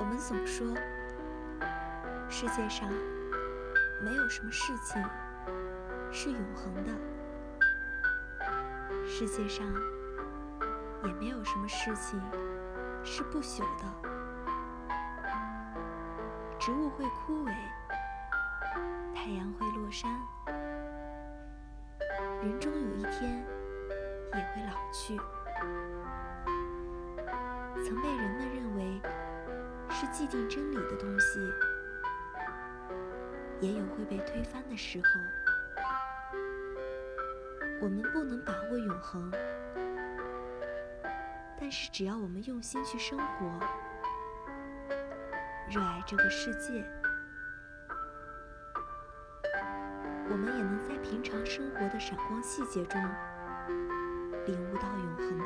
我们总说，世界上没有什么事情是永恒的，世界上也没有什么事情是不朽的。植物会枯萎，太阳会落山，人终有一天也会老去。曾被人们既定真理的东西，也有会被推翻的时候。我们不能把握永恒，但是只要我们用心去生活。热爱这个世界，我们也能在平常生活的闪光细节中领悟到永恒